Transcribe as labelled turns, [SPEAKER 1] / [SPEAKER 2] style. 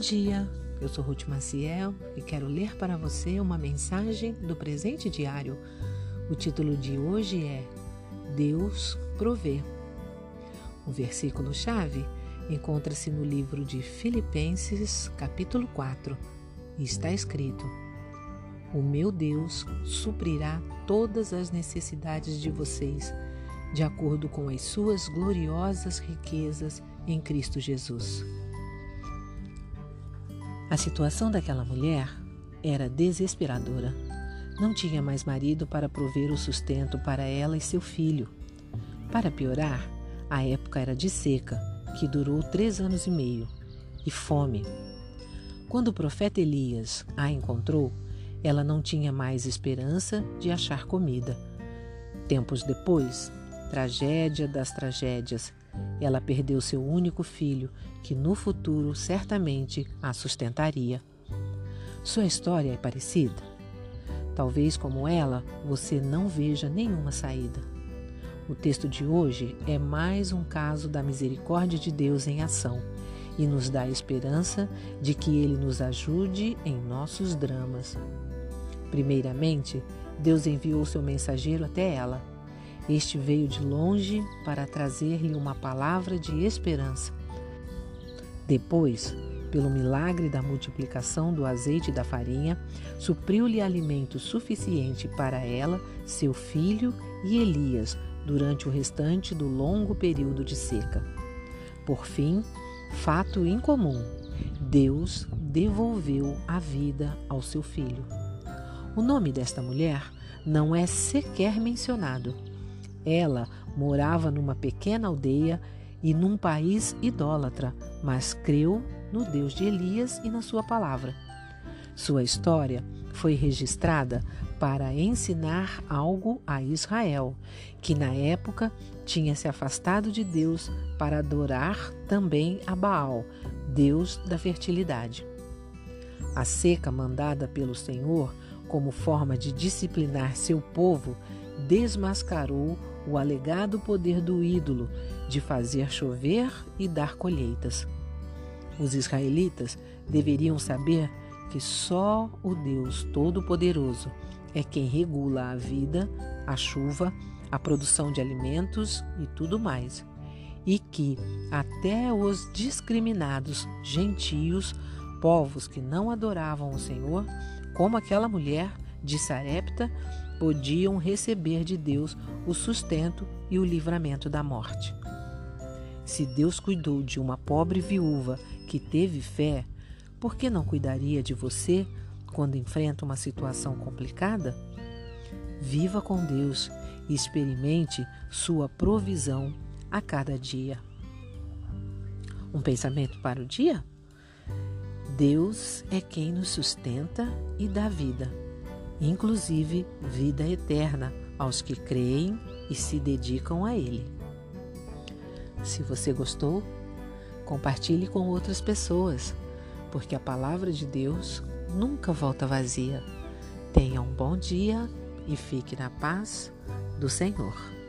[SPEAKER 1] dia, eu sou Ruth Maciel e quero ler para você uma mensagem do presente diário. O título de hoje é Deus provê. O versículo-chave encontra-se no livro de Filipenses, capítulo 4, e está escrito: O meu Deus suprirá todas as necessidades de vocês, de acordo com as suas gloriosas riquezas em Cristo Jesus. A situação daquela mulher era desesperadora. Não tinha mais marido para prover o sustento para ela e seu filho. Para piorar, a época era de seca, que durou três anos e meio, e fome. Quando o profeta Elias a encontrou, ela não tinha mais esperança de achar comida. Tempos depois, tragédia das tragédias, ela perdeu seu único filho, que no futuro certamente a sustentaria. Sua história é parecida? Talvez, como ela, você não veja nenhuma saída. O texto de hoje é mais um caso da misericórdia de Deus em ação e nos dá a esperança de que Ele nos ajude em nossos dramas. Primeiramente, Deus enviou seu mensageiro até ela este veio de longe para trazer-lhe uma palavra de esperança. Depois, pelo milagre da multiplicação do azeite e da farinha, supriu-lhe alimento suficiente para ela, seu filho e Elias durante o restante do longo período de seca. Por fim, fato incomum, Deus devolveu a vida ao seu filho. O nome desta mulher não é sequer mencionado ela morava numa pequena aldeia e num país idólatra, mas creu no Deus de Elias e na sua palavra. Sua história foi registrada para ensinar algo a Israel, que na época tinha se afastado de Deus para adorar também a Baal, deus da fertilidade. A seca mandada pelo Senhor como forma de disciplinar seu povo desmascarou o alegado poder do ídolo de fazer chover e dar colheitas. Os israelitas deveriam saber que só o Deus Todo-Poderoso é quem regula a vida, a chuva, a produção de alimentos e tudo mais, e que até os discriminados gentios, povos que não adoravam o Senhor, como aquela mulher de Sarepta, podiam receber de Deus o sustento e o livramento da morte. Se Deus cuidou de uma pobre viúva que teve fé, por que não cuidaria de você quando enfrenta uma situação complicada? Viva com Deus e experimente sua provisão a cada dia. Um pensamento para o dia? Deus é quem nos sustenta e dá vida inclusive vida eterna aos que creem e se dedicam a Ele. Se você gostou, compartilhe com outras pessoas, porque a palavra de Deus nunca volta vazia. Tenha um bom dia e fique na paz do Senhor.